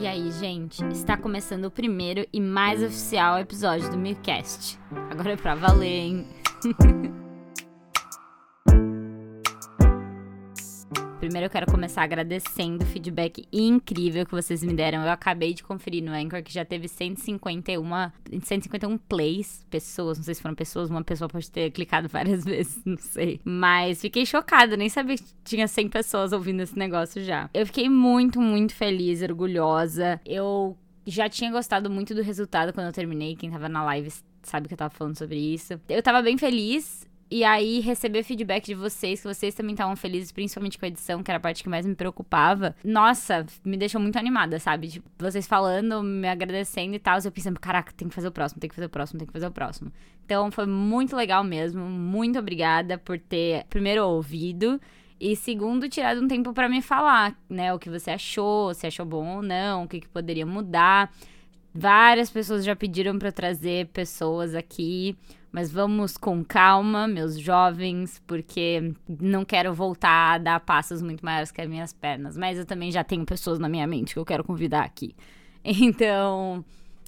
E aí, gente, está começando o primeiro e mais oficial episódio do Mircast. Agora é pra valer, hein? Primeiro eu quero começar agradecendo o feedback incrível que vocês me deram. Eu acabei de conferir no Anchor que já teve 151, 151 plays, pessoas, não sei se foram pessoas, uma pessoa pode ter clicado várias vezes, não sei. Mas fiquei chocada, nem sabia que tinha 100 pessoas ouvindo esse negócio já. Eu fiquei muito, muito feliz, orgulhosa. Eu já tinha gostado muito do resultado quando eu terminei. Quem tava na live sabe que eu tava falando sobre isso. Eu tava bem feliz. E aí, receber feedback de vocês, que vocês também estavam felizes, principalmente com a edição, que era a parte que mais me preocupava. Nossa, me deixou muito animada, sabe? Tipo, vocês falando, me agradecendo e tal. Eu pensando, caraca, tem que fazer o próximo, tem que fazer o próximo, tem que fazer o próximo. Então, foi muito legal mesmo. Muito obrigada por ter, primeiro, ouvido. E segundo, tirado um tempo para me falar, né? O que você achou, se achou bom ou não, o que, que poderia mudar. Várias pessoas já pediram para trazer pessoas aqui. Mas vamos com calma, meus jovens, porque não quero voltar a dar passos muito maiores que as minhas pernas. Mas eu também já tenho pessoas na minha mente que eu quero convidar aqui. Então,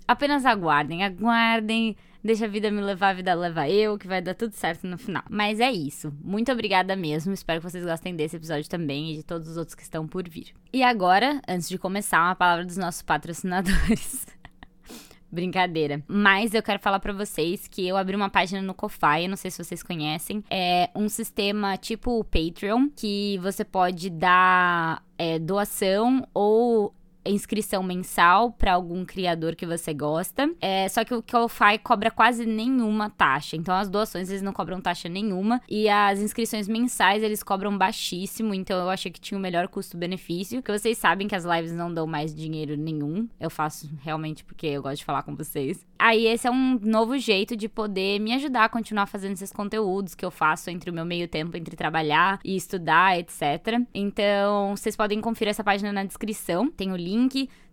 apenas aguardem, aguardem. Deixa a vida me levar, a vida leva eu, que vai dar tudo certo no final. Mas é isso. Muito obrigada mesmo. Espero que vocês gostem desse episódio também e de todos os outros que estão por vir. E agora, antes de começar, uma palavra dos nossos patrocinadores. Brincadeira. Mas eu quero falar para vocês que eu abri uma página no Ko-Fi, não sei se vocês conhecem. É um sistema tipo o Patreon, que você pode dar é, doação ou inscrição mensal para algum criador que você gosta. É, só que o Ko-Fi cobra quase nenhuma taxa. Então as doações eles não cobram taxa nenhuma e as inscrições mensais eles cobram baixíssimo. Então eu achei que tinha o melhor custo-benefício. Que vocês sabem que as lives não dão mais dinheiro nenhum. Eu faço realmente porque eu gosto de falar com vocês. Aí esse é um novo jeito de poder me ajudar a continuar fazendo esses conteúdos que eu faço entre o meu meio tempo entre trabalhar e estudar, etc. Então, vocês podem conferir essa página na descrição. Tem o link,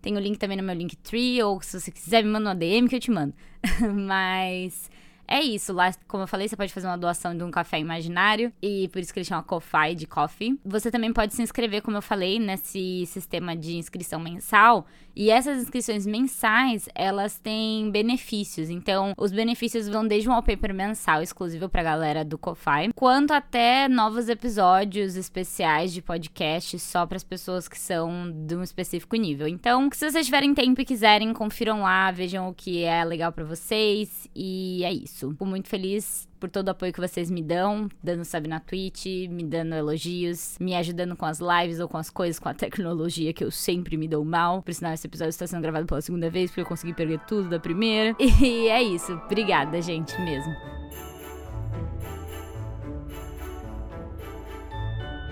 tem o link também no meu Linktree, ou se você quiser me mandar uma DM que eu te mando. Mas é isso, lá, como eu falei, você pode fazer uma doação de um café imaginário, e por isso que ele chama Coffee de Coffee. Você também pode se inscrever, como eu falei, nesse sistema de inscrição mensal, e essas inscrições mensais, elas têm benefícios. Então, os benefícios vão desde um wallpaper mensal exclusivo pra galera do Ko-Fi, quanto até novos episódios especiais de podcast só para as pessoas que são de um específico nível. Então, se vocês tiverem tempo e quiserem, confiram lá, vejam o que é legal para vocês e é isso. Fico muito feliz por todo o apoio que vocês me dão, dando sub na Twitch, me dando elogios, me ajudando com as lives ou com as coisas, com a tecnologia que eu sempre me dou mal. Por sinal, esse episódio está sendo gravado pela segunda vez, porque eu consegui perder tudo da primeira. E é isso. Obrigada, gente, mesmo.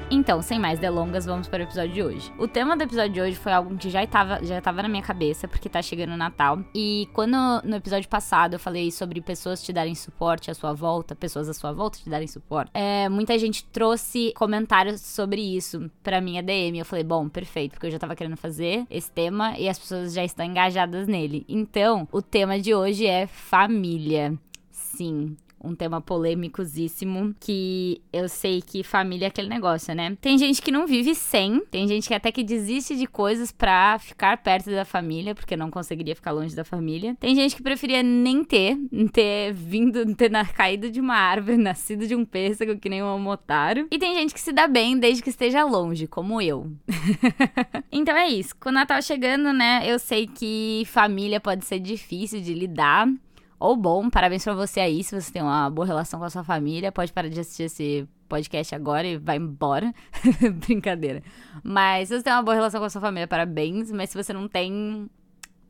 Então, sem mais delongas, vamos para o episódio de hoje. O tema do episódio de hoje foi algo que já estava já estava na minha cabeça, porque tá chegando o Natal. E quando no episódio passado eu falei sobre pessoas te darem suporte à sua volta, pessoas à sua volta te darem suporte, é, muita gente trouxe comentários sobre isso pra minha DM. Eu falei, bom, perfeito, porque eu já tava querendo fazer esse tema e as pessoas já estão engajadas nele. Então, o tema de hoje é família. Sim, um tema polêmicosíssimo, que eu sei que família é aquele negócio, né? Tem gente que não vive sem, tem gente que até que desiste de coisas pra ficar perto da família, porque não conseguiria ficar longe da família. Tem gente que preferia nem ter, ter vindo, ter caído de uma árvore, nascido de um pêssego, que nem um almotaro. E tem gente que se dá bem desde que esteja longe, como eu. então é isso. Com o Natal chegando, né, eu sei que família pode ser difícil de lidar, ou bom. Parabéns pra você aí, se você tem uma boa relação com a sua família. Pode parar de assistir esse podcast agora e vai embora. Brincadeira. Mas se você tem uma boa relação com a sua família, parabéns. Mas se você não tem.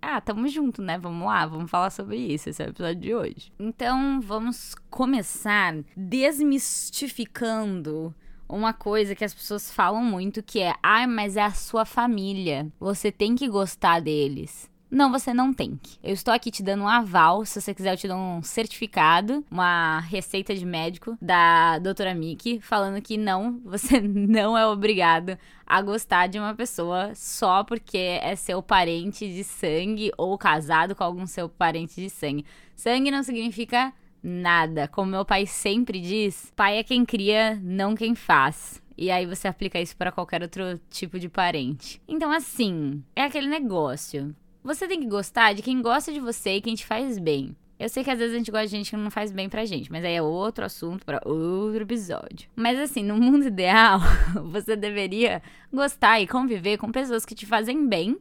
Ah, tamo junto, né? Vamos lá, vamos falar sobre isso. Esse é o episódio de hoje. Então, vamos começar desmistificando uma coisa que as pessoas falam muito que é: "Ah, mas é a sua família. Você tem que gostar deles". Não, você não tem que. Eu estou aqui te dando um aval. Se você quiser, eu te dou um certificado, uma receita de médico da doutora Miki, falando que não, você não é obrigado a gostar de uma pessoa só porque é seu parente de sangue ou casado com algum seu parente de sangue. Sangue não significa nada. Como meu pai sempre diz, pai é quem cria, não quem faz. E aí você aplica isso para qualquer outro tipo de parente. Então, assim, é aquele negócio. Você tem que gostar de quem gosta de você e quem te faz bem. Eu sei que às vezes a gente gosta de gente que não faz bem pra gente, mas aí é outro assunto para outro episódio. Mas assim, no mundo ideal, você deveria gostar e conviver com pessoas que te fazem bem.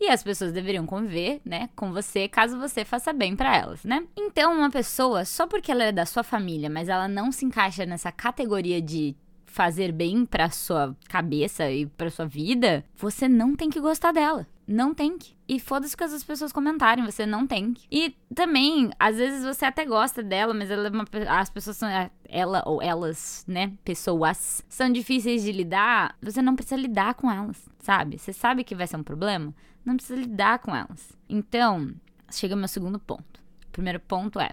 E as pessoas deveriam conviver, né, com você, caso você faça bem para elas, né? Então, uma pessoa, só porque ela é da sua família, mas ela não se encaixa nessa categoria de fazer bem para sua cabeça e para sua vida, você não tem que gostar dela. Não tem que. E foda-se que as pessoas comentarem, você não tem que. E também, às vezes você até gosta dela, mas ela é uma, as pessoas são. É, ela ou elas, né? Pessoas são difíceis de lidar. Você não precisa lidar com elas, sabe? Você sabe que vai ser um problema, não precisa lidar com elas. Então, chega o meu segundo ponto. O primeiro ponto é: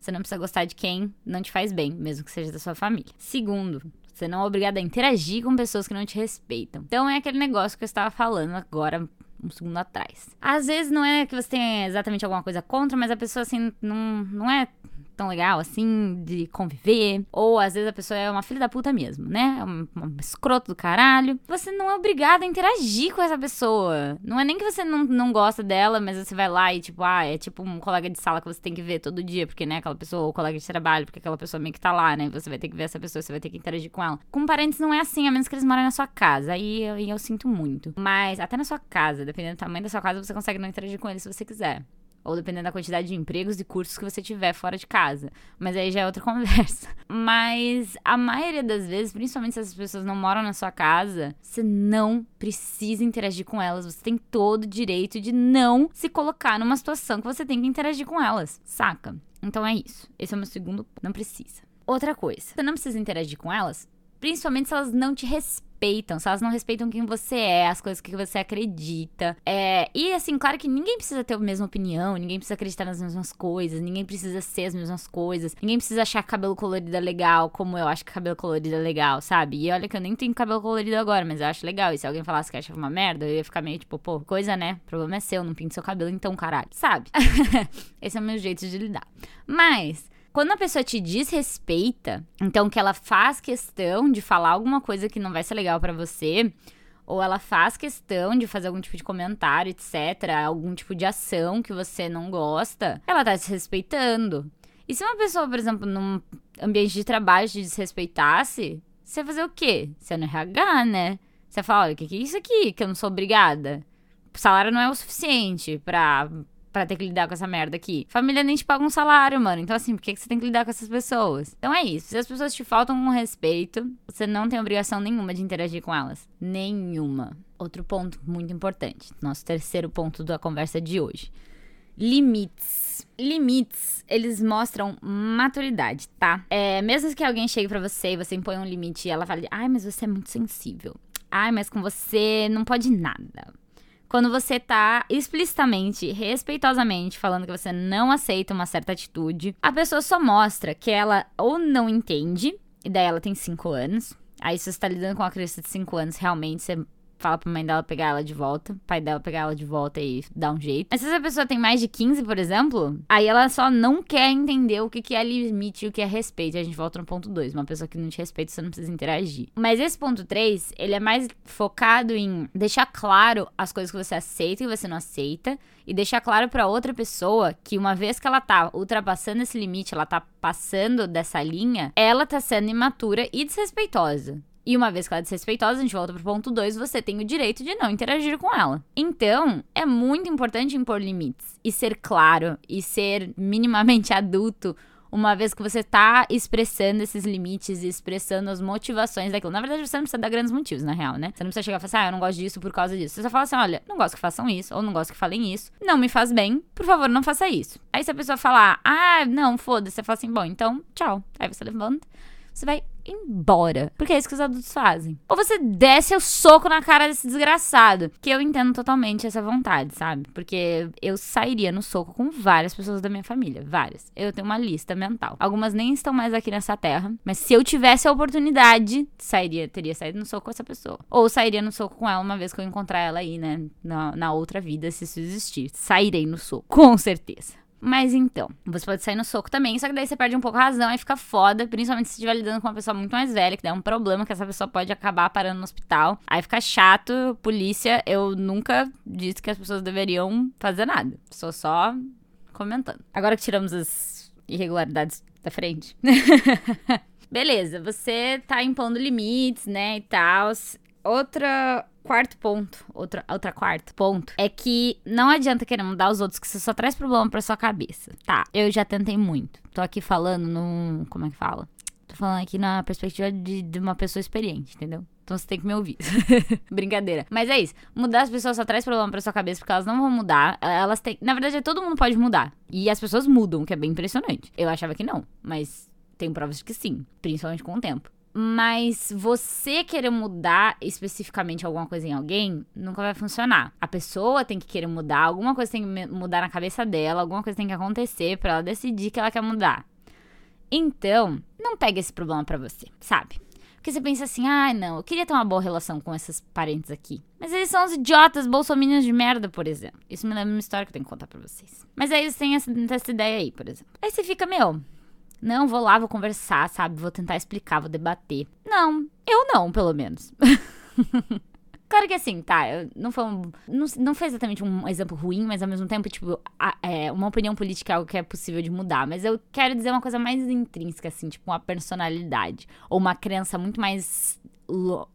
você não precisa gostar de quem não te faz bem, mesmo que seja da sua família. Segundo, você não é obrigado a interagir com pessoas que não te respeitam. Então é aquele negócio que eu estava falando agora um segundo atrás. Às vezes não é que você tenha exatamente alguma coisa contra, mas a pessoa assim não, não é tão legal assim de conviver. Ou às vezes a pessoa é uma filha da puta mesmo, né? É um, um escroto do caralho. Você não é obrigado a interagir com essa pessoa. Não é nem que você não, não gosta dela, mas você vai lá e, tipo, ah, é tipo um colega de sala que você tem que ver todo dia, porque, né, aquela pessoa, ou colega de trabalho, porque aquela pessoa meio que tá lá, né? Você vai ter que ver essa pessoa, você vai ter que interagir com ela. Com parentes não é assim, a menos que eles morem na sua casa. Aí eu, eu sinto muito. Mas até na sua casa, dependendo do tamanho da sua casa, você consegue não interagir com eles se você quiser. Ou dependendo da quantidade de empregos e cursos que você tiver fora de casa. Mas aí já é outra conversa. Mas a maioria das vezes, principalmente se essas pessoas não moram na sua casa, você não precisa interagir com elas. Você tem todo o direito de não se colocar numa situação que você tem que interagir com elas. Saca? Então é isso. Esse é o meu segundo. Não precisa. Outra coisa. Você não precisa interagir com elas, principalmente se elas não te respeitam se elas não respeitam quem você é, as coisas que você acredita. É, e assim, claro que ninguém precisa ter a mesma opinião, ninguém precisa acreditar nas mesmas coisas, ninguém precisa ser as mesmas coisas, ninguém precisa achar cabelo colorido é legal, como eu acho que cabelo colorido é legal, sabe? E olha que eu nem tenho cabelo colorido agora, mas eu acho legal. E se alguém falasse que acha uma merda, eu ia ficar meio tipo, pô, coisa né? O problema é seu, não pinto seu cabelo então, caralho, sabe? Esse é o meu jeito de lidar. Mas quando a pessoa te desrespeita, então que ela faz questão de falar alguma coisa que não vai ser legal para você, ou ela faz questão de fazer algum tipo de comentário, etc., algum tipo de ação que você não gosta, ela tá desrespeitando. E se uma pessoa, por exemplo, num ambiente de trabalho te desrespeitasse, você ia fazer o quê? Você é no RH, né? Você fala, olha, o que, que é isso aqui? Que eu não sou obrigada. O salário não é o suficiente pra para ter que lidar com essa merda aqui. Família nem te paga um salário, mano. Então, assim, por que, que você tem que lidar com essas pessoas? Então é isso. Se as pessoas te faltam com respeito, você não tem obrigação nenhuma de interagir com elas. Nenhuma. Outro ponto muito importante. Nosso terceiro ponto da conversa de hoje. Limites. Limites, eles mostram maturidade, tá? É, mesmo que alguém chegue para você e você impõe um limite e ela fale, ai, mas você é muito sensível. Ai, mas com você não pode nada quando você tá explicitamente, respeitosamente falando que você não aceita uma certa atitude, a pessoa só mostra que ela ou não entende, e daí ela tem 5 anos. Aí se você tá lidando com uma criança de 5 anos, realmente você fala pra mãe dela pegar ela de volta, pai dela pegar ela de volta e dar um jeito. Mas se essa pessoa tem mais de 15, por exemplo, aí ela só não quer entender o que, que é limite e o que é respeito. E a gente volta no ponto 2. Uma pessoa que não te respeita, você não precisa interagir. Mas esse ponto 3, ele é mais focado em deixar claro as coisas que você aceita e você não aceita. E deixar claro para outra pessoa que uma vez que ela tá ultrapassando esse limite, ela tá passando dessa linha, ela tá sendo imatura e desrespeitosa. E uma vez que ela é desrespeitosa, a gente volta pro ponto 2, você tem o direito de não interagir com ela. Então, é muito importante impor limites e ser claro e ser minimamente adulto uma vez que você tá expressando esses limites e expressando as motivações daquilo. Na verdade, você não precisa dar grandes motivos, na real, né? Você não precisa chegar e falar assim, ah, eu não gosto disso por causa disso. Você só fala assim, olha, não gosto que façam isso, ou não gosto que falem isso, não me faz bem, por favor, não faça isso. Aí se a pessoa falar, ah, não, foda-se, você fala assim, bom, então, tchau. Aí você levanta, você vai embora. Porque é isso que os adultos fazem. Ou você desce o soco na cara desse desgraçado. Que eu entendo totalmente essa vontade, sabe? Porque eu sairia no soco com várias pessoas da minha família. Várias. Eu tenho uma lista mental. Algumas nem estão mais aqui nessa terra. Mas se eu tivesse a oportunidade, sairia, teria saído no soco com essa pessoa. Ou sairia no soco com ela uma vez que eu encontrar ela aí, né? Na, na outra vida, se isso existir. Sairei no soco. Com certeza. Mas então, você pode sair no soco também, só que daí você perde um pouco a razão e fica foda, principalmente se estiver lidando com uma pessoa muito mais velha, que der um problema que essa pessoa pode acabar parando no hospital. Aí fica chato, polícia. Eu nunca disse que as pessoas deveriam fazer nada. Sou só comentando. Agora que tiramos as irregularidades da frente. Beleza, você tá impondo limites, né, e tal. Outra quarto ponto, outra, outra quarto ponto, é que não adianta querer mudar os outros, que você só traz problema pra sua cabeça. Tá, eu já tentei muito. Tô aqui falando num. Como é que fala? Tô falando aqui na perspectiva de, de uma pessoa experiente, entendeu? Então você tem que me ouvir. Brincadeira. Mas é isso. Mudar as pessoas só traz problema pra sua cabeça, porque elas não vão mudar. Elas têm. Na verdade, todo mundo pode mudar. E as pessoas mudam, o que é bem impressionante. Eu achava que não, mas tem provas de que sim, principalmente com o tempo. Mas você querer mudar especificamente alguma coisa em alguém nunca vai funcionar. A pessoa tem que querer mudar, alguma coisa tem que mudar na cabeça dela, alguma coisa tem que acontecer para ela decidir que ela quer mudar. Então, não pega esse problema para você, sabe? Porque você pensa assim, ah, não, eu queria ter uma boa relação com esses parentes aqui. Mas eles são os idiotas bolsominions de merda, por exemplo. Isso me lembra uma história que eu tenho que contar pra vocês. Mas aí eles têm essa, essa ideia aí, por exemplo. Aí você fica, meu, não, vou lá, vou conversar, sabe? Vou tentar explicar, vou debater. Não, eu não, pelo menos. Claro que assim, tá, não foi um, não, não foi exatamente um exemplo ruim, mas ao mesmo tempo, tipo, a, é, uma opinião política é algo que é possível de mudar. Mas eu quero dizer uma coisa mais intrínseca, assim, tipo, uma personalidade. Ou uma crença muito mais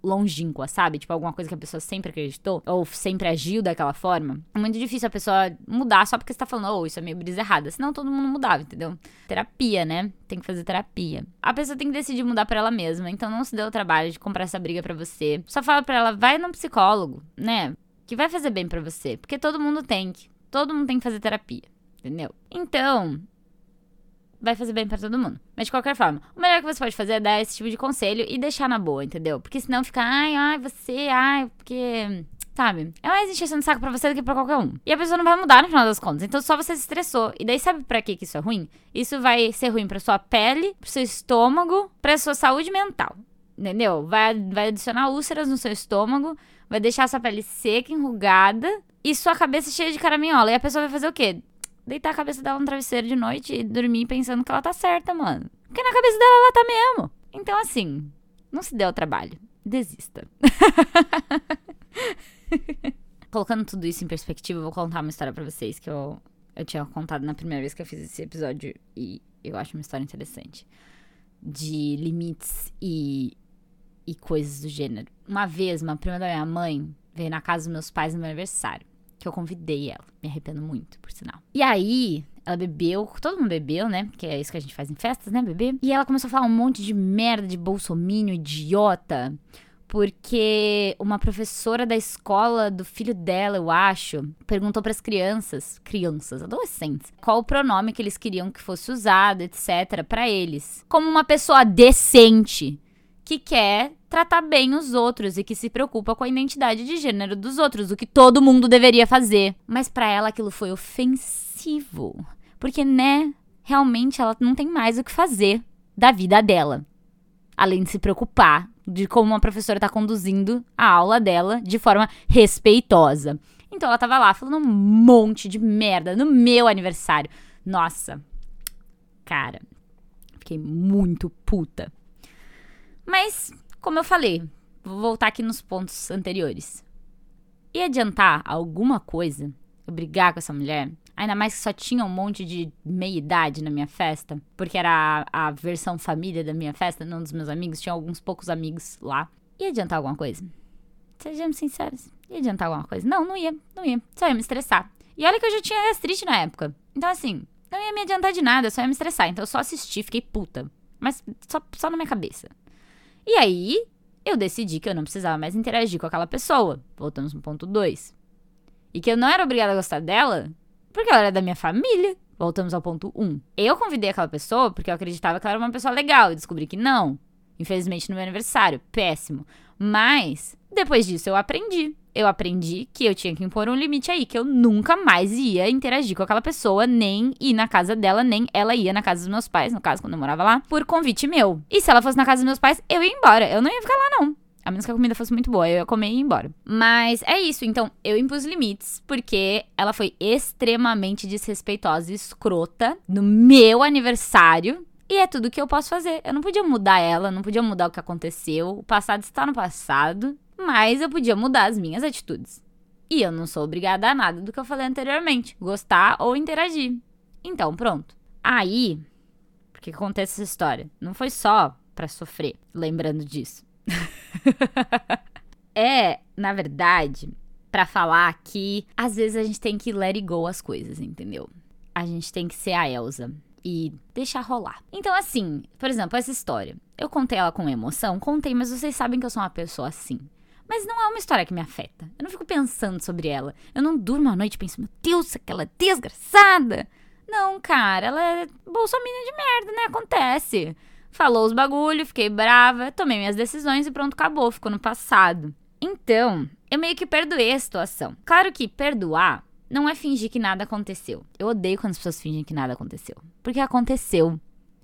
longínqua, sabe? Tipo, alguma coisa que a pessoa sempre acreditou ou sempre agiu daquela forma. É muito difícil a pessoa mudar só porque você tá falando, oh, isso é meio brisa errada. Senão todo mundo mudava, entendeu? Terapia, né? Tem que fazer terapia. A pessoa tem que decidir mudar para ela mesma. Então não se dê o trabalho de comprar essa briga para você. Só fala pra ela, vai no psicólogo, né? Que vai fazer bem para você. Porque todo mundo tem que. Todo mundo tem que fazer terapia. Entendeu? Então, vai fazer bem para todo mundo. Mas de qualquer forma, o melhor que você pode fazer é dar esse tipo de conselho e deixar na boa, entendeu? Porque senão fica, ai, ai, você, ai, porque. Sabe? É mais encheção de saco pra você do que pra qualquer um. E a pessoa não vai mudar no final das contas. Então só você se estressou. E daí sabe pra que isso é ruim? Isso vai ser ruim pra sua pele, pro seu estômago, pra sua saúde mental. Entendeu? Vai, vai adicionar úlceras no seu estômago, vai deixar sua pele seca, enrugada e sua cabeça cheia de caraminhola. E a pessoa vai fazer o quê? Deitar a cabeça dela no travesseiro de noite e dormir pensando que ela tá certa, mano. Porque na cabeça dela ela tá mesmo. Então, assim, não se dê o trabalho. Desista. Colocando tudo isso em perspectiva, eu vou contar uma história para vocês que eu, eu tinha contado na primeira vez que eu fiz esse episódio e eu acho uma história interessante. De limites e, e coisas do gênero. Uma vez, uma prima da minha mãe veio na casa dos meus pais no meu aniversário que eu convidei ela. Me arrependo muito, por sinal. E aí, ela bebeu, todo mundo bebeu, né? Que é isso que a gente faz em festas, né? Beber. E ela começou a falar um monte de merda de bolsomínio, idiota. Porque uma professora da escola do filho dela, eu acho, perguntou para as crianças, crianças, adolescentes, qual o pronome que eles queriam que fosse usado, etc, para eles. Como uma pessoa decente que quer tratar bem os outros e que se preocupa com a identidade de gênero dos outros, o que todo mundo deveria fazer. Mas para ela aquilo foi ofensivo, porque né, realmente ela não tem mais o que fazer da vida dela, além de se preocupar de como uma professora tá conduzindo a aula dela de forma respeitosa. Então ela tava lá falando um monte de merda no meu aniversário. Nossa. Cara, fiquei muito puta. Mas, como eu falei, vou voltar aqui nos pontos anteriores. E adiantar alguma coisa eu brigar com essa mulher? Ainda mais que só tinha um monte de meia-idade na minha festa, porque era a, a, versão família da minha festa, não dos meus amigos, tinha alguns poucos amigos lá. Ia adiantar alguma coisa? Sejamos sinceros. Ia adiantar alguma coisa? Não, não ia, não ia. Só ia me estressar. E olha que eu já tinha gastrite na época. Então, assim, não ia me adiantar de nada, só ia me estressar. Então eu só assisti, fiquei puta. Mas só, só na minha cabeça. E aí, eu decidi que eu não precisava mais interagir com aquela pessoa. Voltamos no ponto 2. E que eu não era obrigada a gostar dela porque ela era da minha família. Voltamos ao ponto 1. Um. Eu convidei aquela pessoa porque eu acreditava que ela era uma pessoa legal e descobri que não. Infelizmente, no meu aniversário. Péssimo. Mas, depois disso, eu aprendi eu aprendi que eu tinha que impor um limite aí, que eu nunca mais ia interagir com aquela pessoa, nem ir na casa dela, nem ela ia na casa dos meus pais, no caso, quando eu morava lá, por convite meu. E se ela fosse na casa dos meus pais, eu ia embora. Eu não ia ficar lá, não. A menos que a comida fosse muito boa, eu ia comer e ir embora. Mas é isso, então eu impus limites, porque ela foi extremamente desrespeitosa e escrota no meu aniversário. E é tudo que eu posso fazer. Eu não podia mudar ela, não podia mudar o que aconteceu. O passado está no passado, mas eu podia mudar as minhas atitudes. E eu não sou obrigada a nada do que eu falei anteriormente, gostar ou interagir. Então, pronto. Aí, por que acontece essa história? Não foi só para sofrer, lembrando disso. é, na verdade, para falar que às vezes a gente tem que let it go as coisas, entendeu? A gente tem que ser a Elsa e deixar rolar. Então, assim, por exemplo, essa história. Eu contei ela com emoção, contei, mas vocês sabem que eu sou uma pessoa assim. Mas não é uma história que me afeta. Eu não fico pensando sobre ela. Eu não durmo à noite e penso, meu Deus, aquela desgraçada. Não, cara, ela é bolsominion de merda, né? Acontece falou os bagulho, fiquei brava, tomei minhas decisões e pronto, acabou, ficou no passado. Então, eu meio que perdoei a situação. Claro que perdoar não é fingir que nada aconteceu. Eu odeio quando as pessoas fingem que nada aconteceu. Porque aconteceu.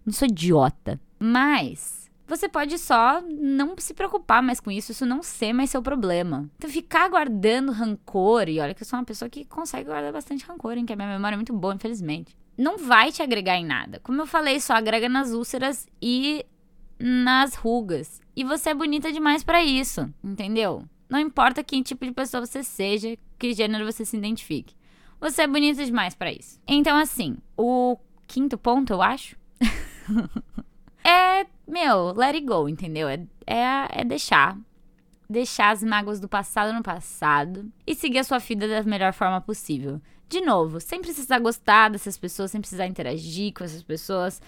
Não sou idiota. Mas você pode só não se preocupar mais com isso, isso não ser mais seu problema. Então, ficar guardando rancor, e olha que eu sou uma pessoa que consegue guardar bastante rancor, hein? Que a minha memória é muito boa, infelizmente não vai te agregar em nada. Como eu falei, só agrega nas úlceras e nas rugas. E você é bonita demais para isso, entendeu? Não importa que tipo de pessoa você seja, que gênero você se identifique. Você é bonita demais para isso. Então, assim, o quinto ponto, eu acho, é, meu, let it go, entendeu? É, é, é deixar. Deixar as mágoas do passado no passado e seguir a sua vida da melhor forma possível de novo, sem precisar gostar dessas pessoas, sem precisar interagir com essas pessoas,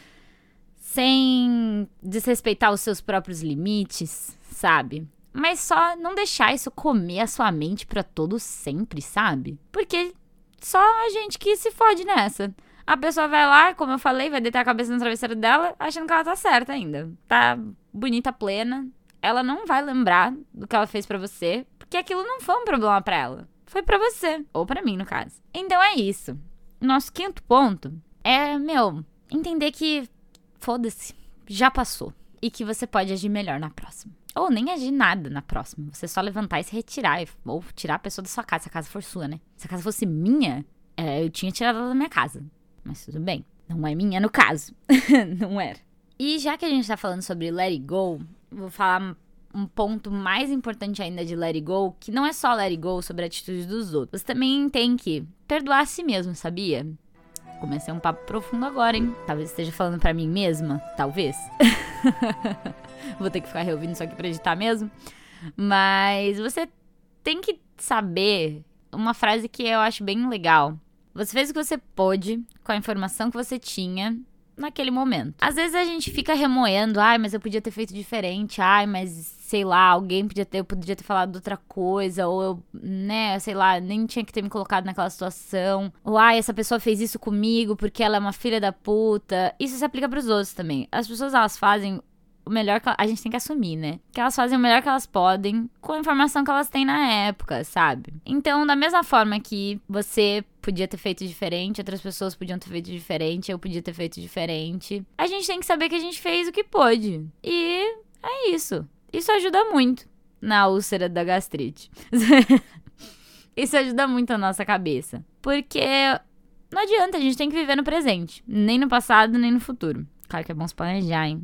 sem desrespeitar os seus próprios limites, sabe? Mas só não deixar isso comer a sua mente para todo sempre, sabe? Porque só a gente que se fode nessa. A pessoa vai lá, como eu falei, vai deitar a cabeça no travesseiro dela, achando que ela tá certa ainda. Tá bonita, plena. Ela não vai lembrar do que ela fez para você, porque aquilo não foi um problema para ela foi para você, ou para mim, no caso. Então é isso. Nosso quinto ponto é, meu, entender que foda-se, já passou e que você pode agir melhor na próxima. Ou nem agir nada na próxima. Você só levantar e se retirar. Ou tirar a pessoa da sua casa, se a casa for sua, né? Se a casa fosse minha, é, eu tinha tirado ela da minha casa. Mas tudo bem. Não é minha no caso. não era. E já que a gente tá falando sobre let it go, vou falar um ponto mais importante ainda de let it go, que não é só let it go sobre a atitude dos outros. Você também tem que perdoar a si mesmo, sabia? Comecei um papo profundo agora, hein? Talvez esteja falando para mim mesma, talvez. Vou ter que ficar reouvindo isso aqui pra editar mesmo. Mas você tem que saber uma frase que eu acho bem legal. Você fez o que você pôde com a informação que você tinha naquele momento. Às vezes a gente fica remoendo, ai, mas eu podia ter feito diferente, ai, mas sei lá, alguém podia ter, eu podia ter falado outra coisa, ou eu, né, sei lá, nem tinha que ter me colocado naquela situação. Ou ai, essa pessoa fez isso comigo porque ela é uma filha da puta. Isso se aplica para os outros também. As pessoas elas fazem o melhor que a gente tem que assumir, né? Que elas fazem o melhor que elas podem com a informação que elas têm na época, sabe? Então, da mesma forma que você podia ter feito diferente, outras pessoas podiam ter feito diferente, eu podia ter feito diferente, a gente tem que saber que a gente fez o que pôde. E é isso. Isso ajuda muito na úlcera da gastrite. isso ajuda muito a nossa cabeça. Porque não adianta, a gente tem que viver no presente. Nem no passado, nem no futuro. Claro que é bom se planejar, hein?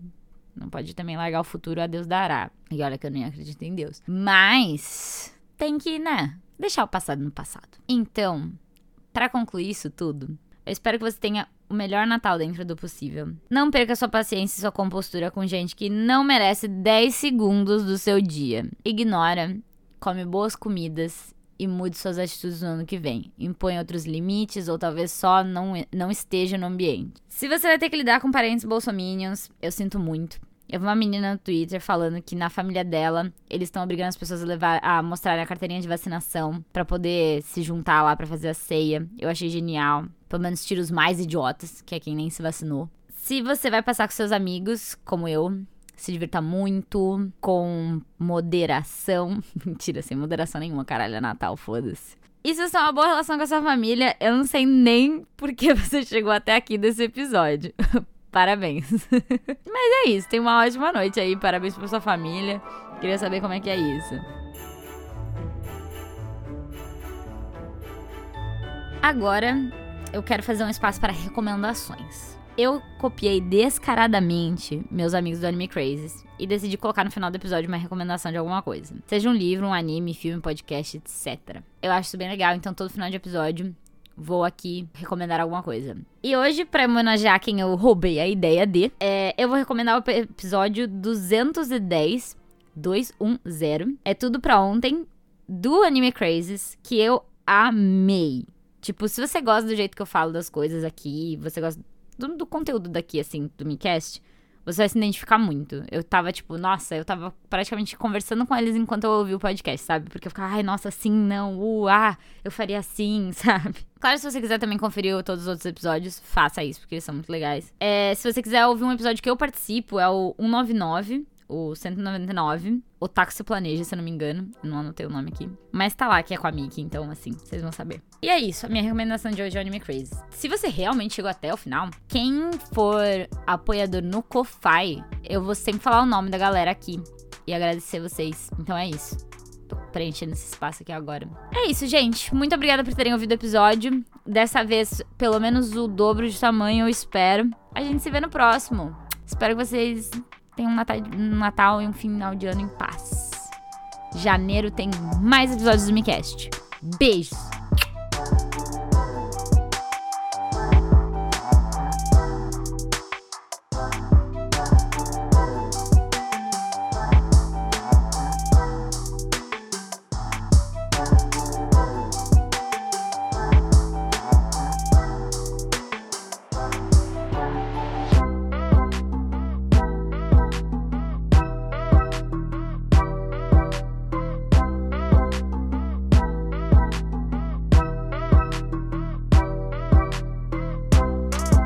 Não pode também largar o futuro a Deus dará. E olha que eu nem acredito em Deus. Mas tem que, né, deixar o passado no passado. Então, para concluir isso tudo, eu espero que você tenha o melhor Natal dentro do possível. Não perca sua paciência e sua compostura com gente que não merece 10 segundos do seu dia. Ignora, come boas comidas e mude suas atitudes no ano que vem. Impõe outros limites ou talvez só não, não esteja no ambiente. Se você vai ter que lidar com parentes bolsominions, eu sinto muito. Eu vi uma menina no Twitter falando que na família dela, eles estão obrigando as pessoas a levar a mostrar a carteirinha de vacinação para poder se juntar lá para fazer a ceia. Eu achei genial. Pelo menos tira os mais idiotas, que é quem nem se vacinou. Se você vai passar com seus amigos, como eu, se divirta muito, com moderação. Mentira, sem moderação nenhuma, caralho, é Natal, foda-se. E se você tem uma boa relação com a sua família, eu não sei nem por que você chegou até aqui desse episódio. Parabéns. Mas é isso, tenha uma ótima noite aí, parabéns pra sua família. Queria saber como é que é isso. Agora, eu quero fazer um espaço para recomendações. Eu copiei descaradamente meus amigos do Anime Crazes e decidi colocar no final do episódio uma recomendação de alguma coisa. Seja um livro, um anime, filme, podcast, etc. Eu acho isso bem legal, então todo final de episódio vou aqui recomendar alguma coisa. E hoje, pra homenagear quem eu roubei a ideia de, é, eu vou recomendar o episódio 210, 210. É tudo pra ontem, do Anime Crazes, que eu amei. Tipo, se você gosta do jeito que eu falo das coisas aqui, você gosta do, do conteúdo daqui, assim, do Micast, você vai se identificar muito. Eu tava, tipo, nossa, eu tava praticamente conversando com eles enquanto eu ouvi o podcast, sabe? Porque eu ficava, ai, nossa, assim, não, uh, ah, eu faria assim, sabe? Claro, se você quiser também conferir todos os outros episódios, faça isso, porque eles são muito legais. É, se você quiser ouvir um episódio que eu participo, é o 199, o 199. Otaku se planeja, se eu não me engano. Não anotei o nome aqui. Mas tá lá que é com a Miki, então assim, vocês vão saber. E é isso, a minha recomendação de hoje é o Anime Crazy. Se você realmente chegou até o final, quem for apoiador no Ko-Fi, eu vou sempre falar o nome da galera aqui e agradecer vocês. Então é isso. Tô preenchendo esse espaço aqui agora. É isso, gente. Muito obrigada por terem ouvido o episódio. Dessa vez, pelo menos o dobro de tamanho, eu espero. A gente se vê no próximo. Espero que vocês um Natal, um Natal e um final de ano em paz. Janeiro tem mais episódios do MiCast. Beijos!